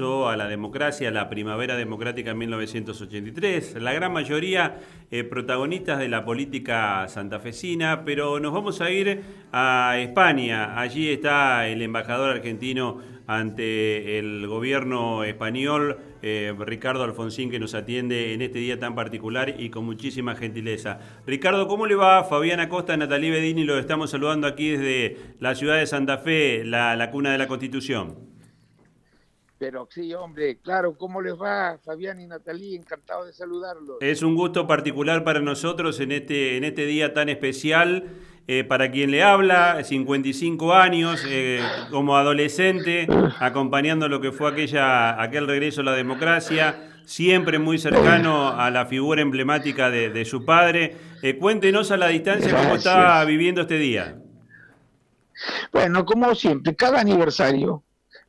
a la democracia, la primavera democrática en 1983, la gran mayoría eh, protagonistas de la política santafesina, pero nos vamos a ir a España. Allí está el embajador argentino ante el gobierno español, eh, Ricardo Alfonsín, que nos atiende en este día tan particular y con muchísima gentileza. Ricardo, ¿cómo le va? Fabián Acosta, Natalie Bedini, lo estamos saludando aquí desde la ciudad de Santa Fe, la cuna de la Constitución. Pero sí, hombre, claro, ¿cómo les va, Fabián y Natalí? Encantado de saludarlos. Es un gusto particular para nosotros en este, en este día tan especial. Eh, para quien le habla, 55 años, eh, como adolescente, acompañando lo que fue aquella, aquel regreso a la democracia, siempre muy cercano a la figura emblemática de, su padre. Eh, cuéntenos a la distancia cómo está viviendo este día. Bueno, como siempre, cada aniversario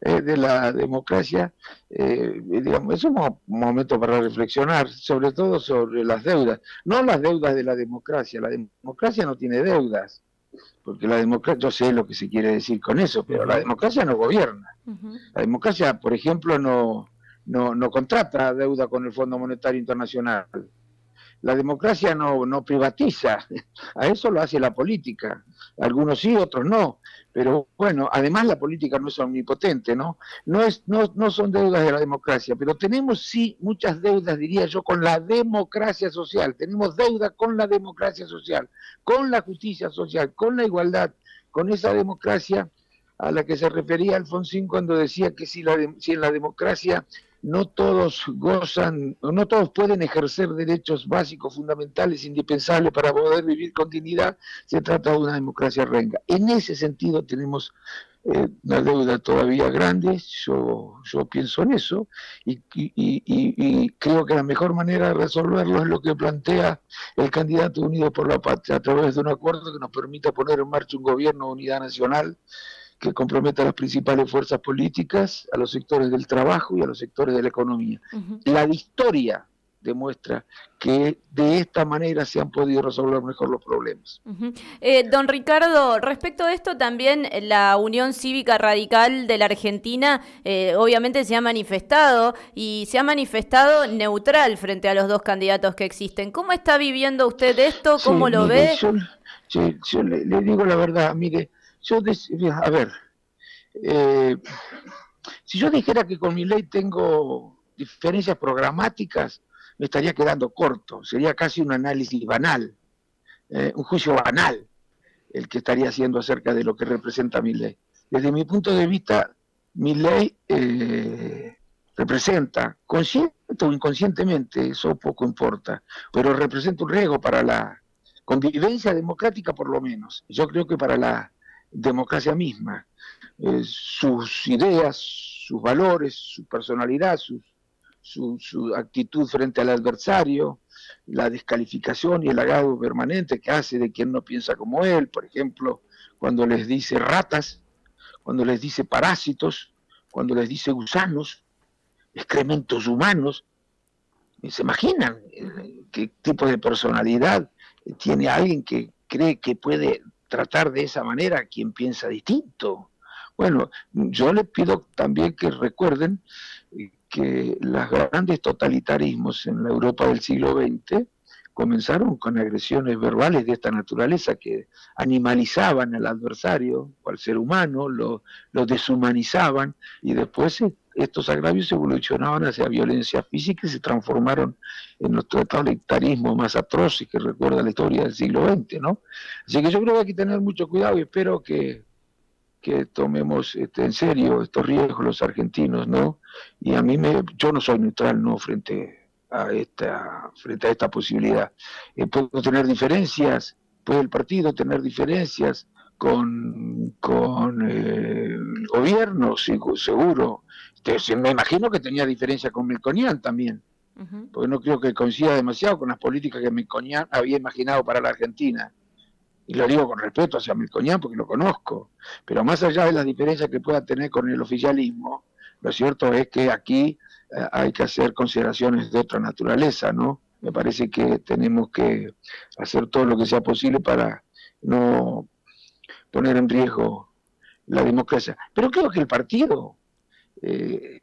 eh, de la democracia, eh, digamos, es un momento para reflexionar, sobre todo sobre las deudas, no las deudas de la democracia, la democracia no tiene deudas, porque la democracia, yo sé lo que se quiere decir con eso, pero la democracia no gobierna. La democracia, por ejemplo, no, no, no contrata deuda con el Fondo Monetario Internacional. La democracia no, no privatiza, a eso lo hace la política. Algunos sí, otros no. Pero bueno, además la política no es omnipotente, ¿no? No, es, no, no son deudas de la democracia, pero tenemos sí muchas deudas, diría yo, con la democracia social. Tenemos deuda con la democracia social, con la justicia social, con la igualdad, con esa democracia a la que se refería Alfonsín cuando decía que si, la, si en la democracia no todos gozan, no todos pueden ejercer derechos básicos, fundamentales, indispensables para poder vivir con dignidad, se trata de una democracia renga. En ese sentido tenemos eh, una deuda todavía grande, yo, yo pienso en eso, y, creo que la mejor manera de resolverlo es lo que plantea el candidato Unido por la Patria a través de un acuerdo que nos permita poner en marcha un gobierno de unidad nacional que comprometa a las principales fuerzas políticas, a los sectores del trabajo y a los sectores de la economía. La historia demuestra que de esta manera se han podido resolver mejor los problemas. Eh, don Ricardo, respecto a esto también la Unión Cívica Radical de la Argentina eh, obviamente se ha manifestado y se ha manifestado neutral frente a los dos candidatos que existen. ¿Cómo está viviendo usted esto? ¿Cómo lo ve? Yo, le, le, digo la verdad, mire, yo, a ver, eh, si yo dijera que con mi ley tengo diferencias programáticas, me estaría quedando corto, sería casi un análisis banal, eh, un juicio banal el que estaría haciendo acerca de lo que representa mi ley. Desde mi punto de vista, mi ley eh, representa, consciente o inconscientemente, eso poco importa, pero representa un riesgo para la convivencia democrática por lo menos. Yo creo que para la democracia misma. Eh, sus ideas, sus valores, su personalidad, su, actitud frente al adversario, la descalificación y el agrado permanente que hace de quien no piensa como él, por ejemplo, cuando les dice ratas, cuando les dice parásitos, cuando les dice gusanos, excrementos humanos. ¿Se imaginan eh, qué tipo de personalidad tiene alguien que cree que puede tratar de esa manera a quien piensa distinto. Bueno, yo les pido también que recuerden que los grandes totalitarismos en la Europa del siglo XX comenzaron con agresiones verbales de esta naturaleza que animalizaban al adversario o al ser humano, lo, lo deshumanizaban y después estos agravios evolucionaban hacia violencia física y se transformaron en los totalitarismos más atroces que recuerda la historia del siglo XX, ¿no? Así que yo creo que hay que tener mucho cuidado y espero que, que tomemos este, en serio estos riesgos los argentinos, ¿no? Y a mí me, yo no soy neutral, ¿no? Frente a esta, frente a esta posibilidad. Eh, puedo tener diferencias, puede el partido tener diferencias, con, con eh, el gobierno, seguro. me imagino que tenía diferencia con Melconian también, porque no creo que coincida demasiado con las políticas que Melconian había imaginado para la Argentina. Y lo digo con respeto hacia Melconian porque lo conozco. Pero más allá de las diferencias que pueda tener con el oficialismo, lo cierto es que aquí eh, hay que hacer consideraciones de otra naturaleza, ¿no? Me parece que tenemos que hacer todo lo que sea posible para no poner en riesgo la democracia. Pero creo que el partido eh,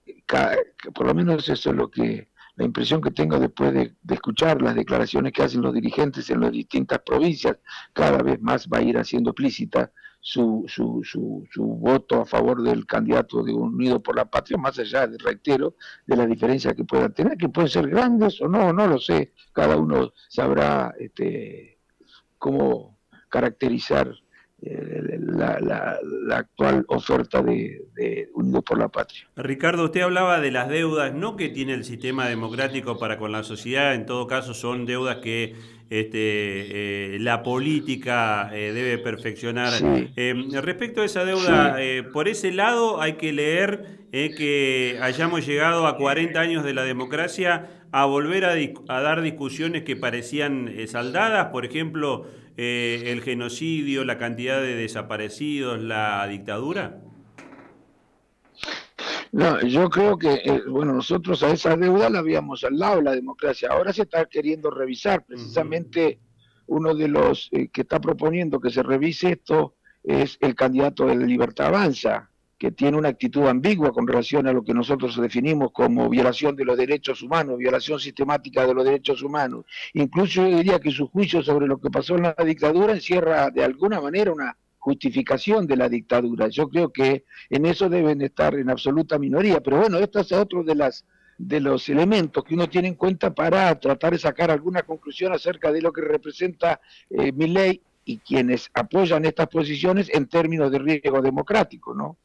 por lo menos eso es lo que la impresión que tengo después de, escuchar las declaraciones que hacen los dirigentes en las distintas provincias, cada vez más va a ir haciendo explícita su, su, su, su, voto a favor del candidato de Unido por la Patria, más allá, de, reitero, de las diferencias que puedan tener, que pueden ser grandes o no, no lo sé, cada uno sabrá este, cómo caracterizar la, actual oferta de, de, por la Patria. Ricardo, usted hablaba de las deudas, no que tiene el sistema democrático para con la sociedad, en todo caso son deudas que este, eh, la política eh, debe perfeccionar. respecto a esa deuda, por ese lado hay que leer que hayamos llegado a 40 años de la democracia a volver a, a dar discusiones que parecían saldadas, por ejemplo, eh, el genocidio, la cantidad de desaparecidos, la dictadura? No, yo creo que, eh, bueno, nosotros a esa deuda la habíamos al lado, la democracia. Ahora se está queriendo revisar. Precisamente uno de los eh, que está proponiendo que se revise esto es el candidato de Libertad Avanza, que tiene una actitud ambigua con relación a lo que nosotros definimos como violación de los derechos humanos, violación sistemática de los derechos humanos. Incluso yo diría que su juicio sobre lo que pasó en la dictadura encierra de alguna manera una justificación de la dictadura. Yo creo que en eso deben estar en absoluta minoría, pero bueno, esto es otro de las de los elementos que uno tiene en cuenta para tratar de sacar alguna conclusión acerca de lo que representa eh, mi ley y quienes apoyan estas posiciones en términos de riesgo democrático, ¿no?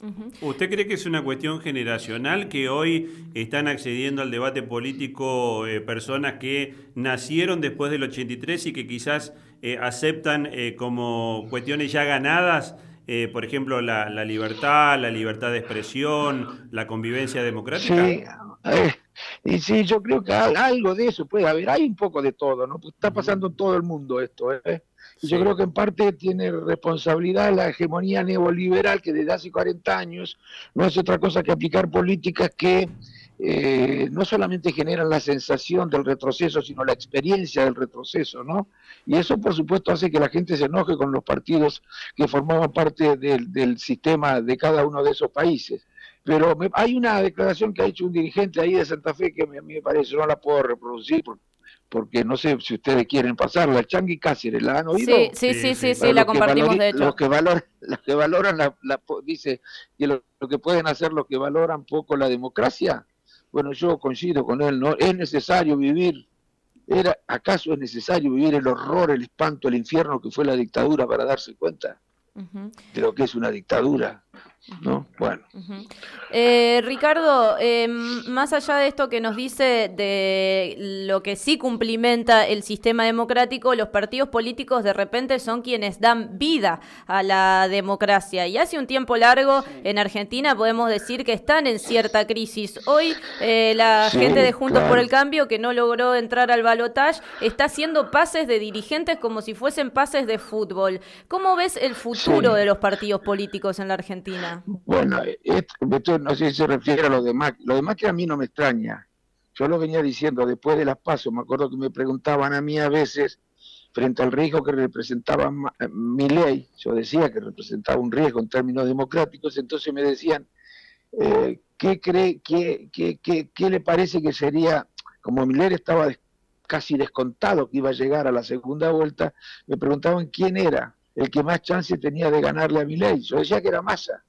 ¿Usted cree que es una cuestión generacional que hoy están accediendo al debate político eh, personas que nacieron después del 83 y que quizás eh, aceptan eh, como cuestiones ya ganadas, por ejemplo, la, libertad, la libertad de expresión, la convivencia democrática? Sí, y sí, yo creo que algo de eso puede haber, hay un poco de todo, ¿no? Está pasando en todo el mundo esto, ¿eh? Yo creo que en parte tiene responsabilidad la hegemonía neoliberal que desde hace 40 años no es otra cosa que aplicar políticas que eh, no solamente generan la sensación del retroceso, sino la experiencia del retroceso, ¿no? Y eso, por supuesto, hace que la gente se enoje con los partidos que formaban parte del, del sistema de cada uno de esos países. Pero hay una declaración que ha hecho un dirigente ahí de Santa Fe que a mí me parece, no la puedo reproducir porque porque no sé si ustedes quieren pasarla, Changi Cáceres, ¿la han oído? Sí, sí, sí, sí, la compartimos de hecho. Los que valoran, los que valoran la, dice, que lo, que pueden hacer los que valoran poco la democracia, bueno, yo coincido con él, ¿no? Es necesario vivir, era, ¿acaso es necesario vivir el horror, el espanto, el infierno que fue la dictadura para darse cuenta de lo que es una dictadura? ¿No? Bueno. Eh, Ricardo, em, más allá de esto que nos dice de lo que sí cumplimenta el sistema democrático, los partidos políticos de repente son quienes dan vida a la democracia. Y hace un tiempo largo en Argentina podemos decir que están en cierta crisis. Hoy eh, la gente de Juntos por el Cambio, que no logró entrar al balotaje, está haciendo pases de dirigentes como si fuesen pases de fútbol. ¿Cómo ves el futuro de los partidos políticos en la Argentina? Bueno, esto, no sé si se refiere a lo demás. Lo demás que a mí no me extraña. Yo lo venía diciendo después de las pasos. Me acuerdo que me preguntaban a mí a veces, frente al riesgo que representaba eh, mi ley, yo decía que representaba un riesgo en términos democráticos, entonces me decían, eh, ¿qué cree, qué, qué, qué, le parece que sería, como mi ley estaba casi descontado que iba a llegar a la segunda vuelta, me preguntaban quién era el que más chance tenía de ganarle a mi ley. Yo decía que era Massa.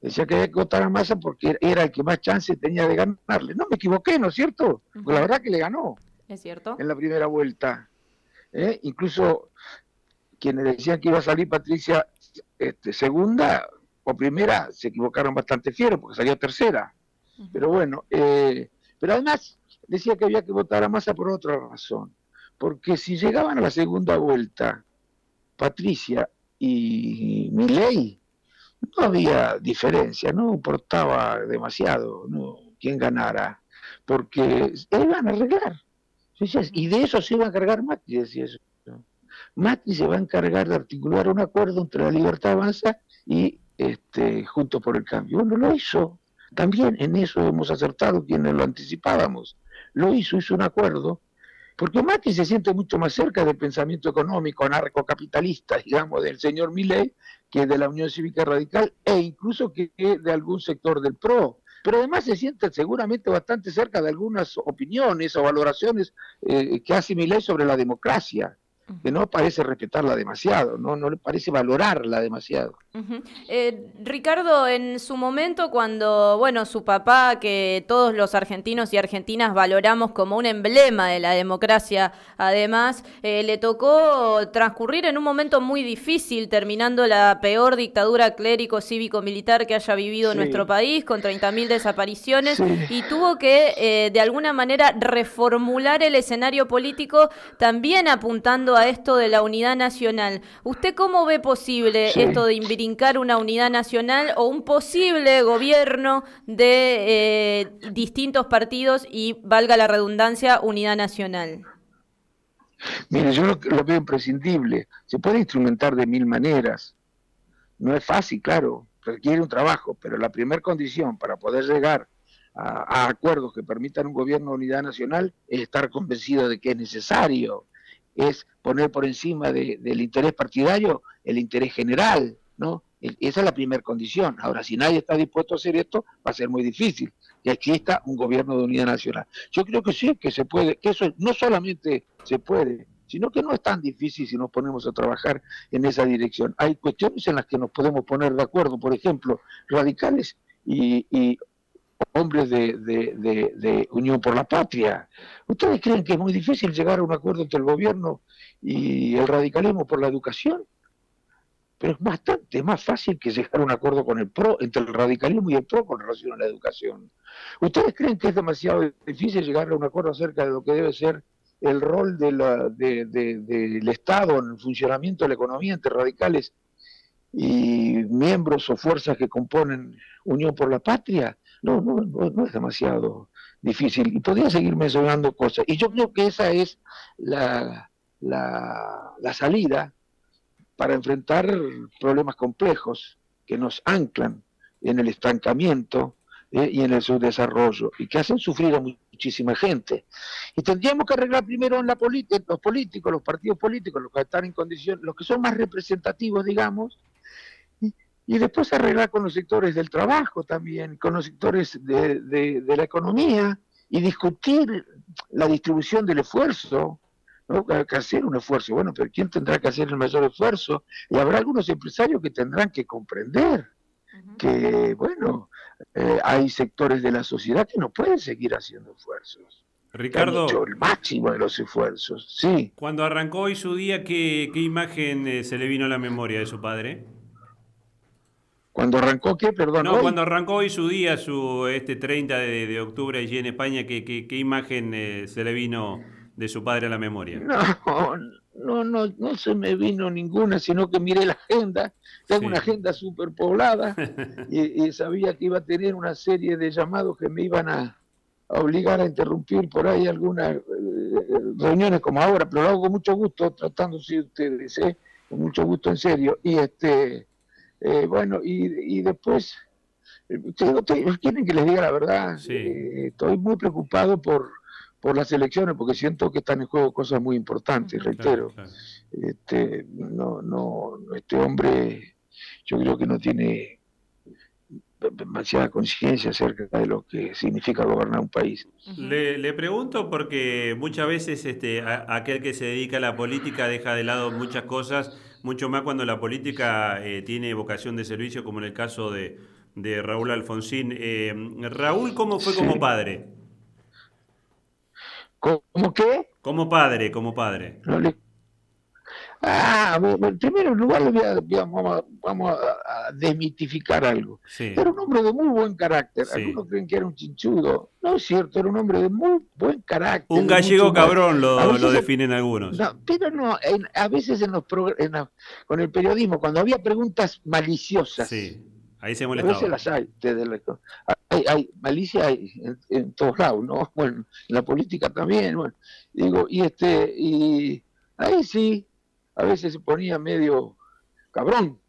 Decía que había que votar a Massa porque era el que más chance tenía de ganarle. No me equivoqué, ¿no es cierto? Pues la verdad que le ganó. Es cierto. En la primera vuelta. ¿Eh? Incluso quienes decían que iba a salir Patricia este, segunda o primera se equivocaron bastante fiero porque salió tercera. Pero bueno, eh, pero además decía que había que votar a Massa por otra razón. Porque si llegaban a la segunda vuelta Patricia y Milei, no había diferencia, no importaba demasiado no, quién ganara, porque iban a arreglar. Y de eso se iba a encargar Macri, decía eso. Macri se va a encargar de articular un acuerdo entre la Libertad Avanza y este, Juntos por el Cambio. Bueno, lo hizo. También en eso hemos acertado quienes lo anticipábamos. Lo hizo, hizo un acuerdo porque Macri se siente mucho más cerca del pensamiento económico anarcocapitalista, digamos, del señor Milley, que de la Unión Cívica Radical, e incluso que de algún sector del PRO. pero además se siente seguramente bastante cerca de algunas opiniones o valoraciones eh, que hace Milei sobre la democracia que no parece respetarla demasiado, no, no le parece valorarla demasiado. Eh, Ricardo, en su momento cuando, bueno, su papá, que todos los argentinos y argentinas valoramos como un emblema de la democracia, además, eh, le tocó transcurrir en un momento muy difícil, terminando la peor dictadura clérico-cívico-militar que haya vivido nuestro país, con 30.000 desapariciones, y tuvo que, eh, de alguna manera, reformular el escenario político, también apuntando a esto de la unidad nacional. ¿Usted cómo ve posible esto de invirincar una unidad nacional o un posible gobierno de eh, distintos partidos y, valga la redundancia, unidad nacional? Mire, yo lo, lo veo imprescindible. Se puede instrumentar de mil maneras. No es fácil, claro, requiere un trabajo, pero la primera condición para poder llegar a, acuerdos que permitan un gobierno de unidad nacional es estar convencido de que es necesario es poner por encima del interés partidario el interés general, ¿no? E, esa es la primera condición. Ahora, si nadie está dispuesto a hacer esto, va a ser muy difícil que exista un gobierno de unidad nacional. Yo creo que sí, que se puede, que eso no solamente se puede, sino que no es tan difícil si nos ponemos a trabajar en esa dirección. Hay cuestiones en las que nos podemos poner de acuerdo, por ejemplo, radicales y, y hombres de, de, Unión por la Patria. ¿Ustedes creen que es muy difícil llegar a un acuerdo entre el gobierno y el radicalismo por la educación? Pero es bastante más fácil que llegar a un acuerdo con el PRO, entre el radicalismo y el PRO con relación a la educación. ¿Ustedes creen que es demasiado difícil llegar a un acuerdo acerca de lo que debe ser el rol de del Estado en el funcionamiento de la economía entre radicales y miembros o fuerzas que componen Unión por la Patria? No, no, no, es demasiado difícil. Y podría seguir mencionando cosas. Y yo creo que esa es la, la, salida para enfrentar problemas complejos que nos anclan en el estancamiento eh, y en el subdesarrollo y que hacen sufrir a muchísima gente. Y tendríamos que arreglar primero en la los políticos, los partidos políticos, los que están en condición, los que son más representativos, digamos, y después arreglar con los sectores del trabajo también, con los sectores de, de, la economía y discutir la distribución del esfuerzo, ¿no? que hacer un esfuerzo. Bueno, pero ¿quién tendrá que hacer el mayor esfuerzo? Y habrá algunos empresarios que tendrán que comprender que, bueno, eh, hay sectores de la sociedad que no pueden seguir haciendo esfuerzos. Ricardo. hecho el máximo de los esfuerzos, sí. Cuando arrancó hoy su día, ¿qué, qué imagen eh, se le vino a la memoria de su padre? Cuando arrancó, ¿qué? Perdón. No, cuando arrancó hoy su día, su este 30 de, octubre allí en España, ¿qué, qué, imagen eh, se le vino de su padre a la memoria? No, no, no, no se me vino ninguna, sino que miré la agenda. Tengo una agenda súper poblada y, sabía que iba a tener una serie de llamados que me iban a, obligar a interrumpir por ahí algunas eh, reuniones como ahora, pero lo hago con mucho gusto, tratándose de ustedes, ¿eh? con mucho gusto en serio. Y este eh, bueno, y, después, eh, quieren que les diga la verdad, eh, estoy muy preocupado por, por las elecciones porque siento que están en juego cosas muy importantes, reitero. Este, no, no, este hombre yo creo que no tiene demasiada conciencia acerca de lo que significa gobernar un país. Le, le pregunto porque muchas veces este, aquel que se dedica a la política deja de lado muchas cosas mucho más cuando la política eh, tiene vocación de servicio, como en el caso de, Raúl Alfonsín. Eh, Raúl, ¿cómo fue como padre? ¿Cómo qué? Como padre, como padre. Ah, en primer lugar vamos, a, demitificar algo. Era un hombre de muy buen carácter. Algunos creen que era un chinchudo. No es cierto, era un hombre de muy buen carácter. Un gallego cabrón lo, lo, definen algunos. pero no, a veces en los con el periodismo, cuando había preguntas maliciosas. Sí, ahí se molestaba. A veces las hay, hay, hay malicia hay en, todos lados, ¿no? Bueno, en la política también, bueno. Digo, y este, y ahí sí, a veces se ponía medio cabrón,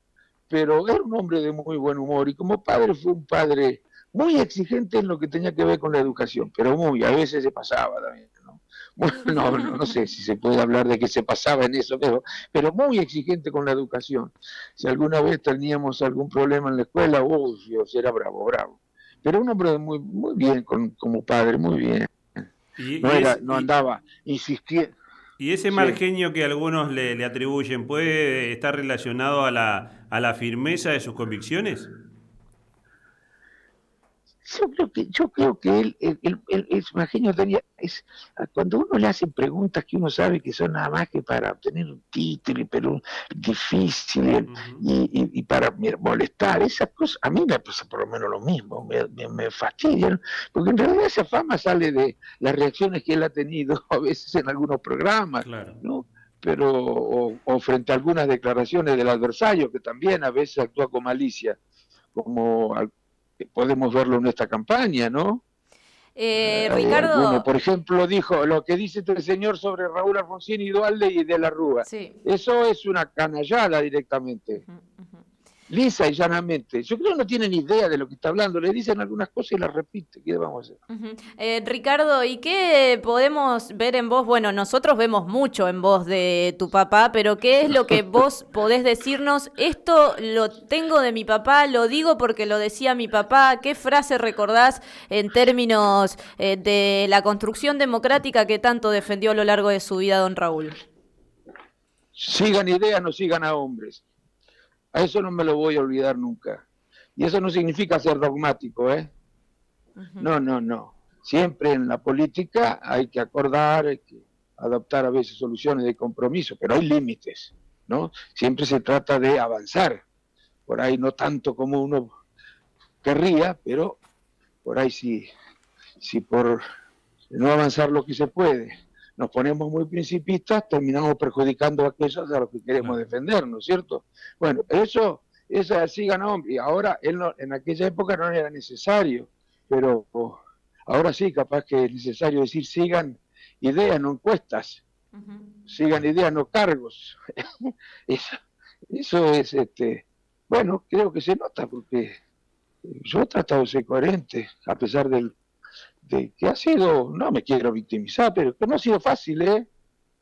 pero era un hombre de muy buen humor y como padre fue un padre muy exigente en lo que tenía que ver con la educación, pero muy, a veces se pasaba también. ¿no? Bueno, no, no, sé si se puede hablar de que se pasaba en eso, pero, pero muy exigente con la educación. Si alguna vez teníamos algún problema en la escuela, oh, Dios, era bravo, bravo pero un hombre muy, muy bien como padre, muy bien. no, era, no andaba insistiendo. ¿Y ese mal genio que algunos le, le, atribuyen puede estar relacionado a la, a la firmeza de sus convicciones? Yo creo que, yo creo que él, el, el, tenía, es, cuando uno le hace preguntas que uno sabe que son nada más que para obtener un título, pero difícil y, para molestar, esas cosas, a mí me pasa por lo menos lo mismo, me, me, fastidian, porque en realidad esa fama sale de las reacciones que él ha tenido a veces en algunos programas, ¿no? pero o, o, frente a algunas declaraciones del adversario, que también a veces actúa con malicia, como podemos verlo en esta campaña, ¿no? Eh, eh Ricardo. por ejemplo, dijo lo que dice este señor sobre Raúl Alfonsín y Dualde y de la Rúa. Eso es una canallada directamente lisa y llanamente. Yo creo que no tienen idea de lo que está hablando, le dicen algunas cosas y las repite. ¿Qué vamos a hacer? Eh, Ricardo, ¿y qué podemos ver en vos? Bueno, nosotros vemos mucho en vos de tu papá, pero ¿qué es lo que vos podés decirnos? Esto lo tengo de mi papá, lo digo porque lo decía mi papá. ¿Qué frase recordás en términos eh, de la construcción democrática que tanto defendió a lo largo de su vida don Raúl? Sigan ideas, no sigan a hombres. A eso no me lo voy a olvidar nunca. Y eso no significa ser dogmático, ¿eh? No, no, no. Siempre en la política hay que acordar, hay que adoptar a veces soluciones de compromiso, pero hay límites, ¿no? Siempre se trata de avanzar. Por ahí no tanto como uno querría, pero por ahí sí, sí por no avanzar lo que se puede nos ponemos muy principistas, terminamos perjudicando a aquellos a los que queremos defender, ¿no es cierto? Bueno, eso, es así ganó, y ahora él en aquella época no era necesario, pero ahora sí, capaz que es necesario decir sigan ideas, no encuestas, sigan ideas, no cargos. eso, eso es, este, bueno, creo que se nota porque yo he tratado de ser coherente, a pesar del que ha sido, no me quiero victimizar, pero que no ha sido fácil, ¿eh?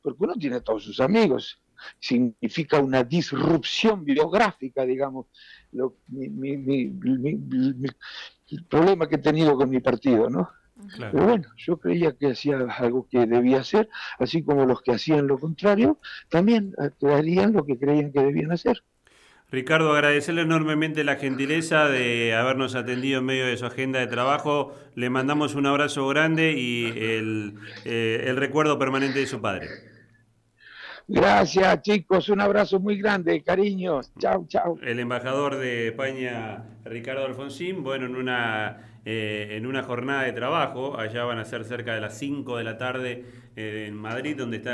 Porque uno tiene a todos sus amigos. Significa una disrupción biográfica, digamos, lo, el problema que he tenido con mi partido, ¿no? Pero bueno, yo creía que hacía algo que debía hacer, así como los que hacían lo contrario, también harían lo que creían que debían hacer. Ricardo, agradecerle enormemente la gentileza de habernos atendido en medio de su agenda de trabajo. Le mandamos un abrazo grande y el, eh, el recuerdo permanente de su padre. Gracias, chicos. Un abrazo muy grande, cariño. Chao, chao. El embajador de España, Ricardo Alfonsín, bueno, en una, eh, en una jornada de trabajo, allá van a ser cerca de las 5 de la tarde eh, en Madrid, donde está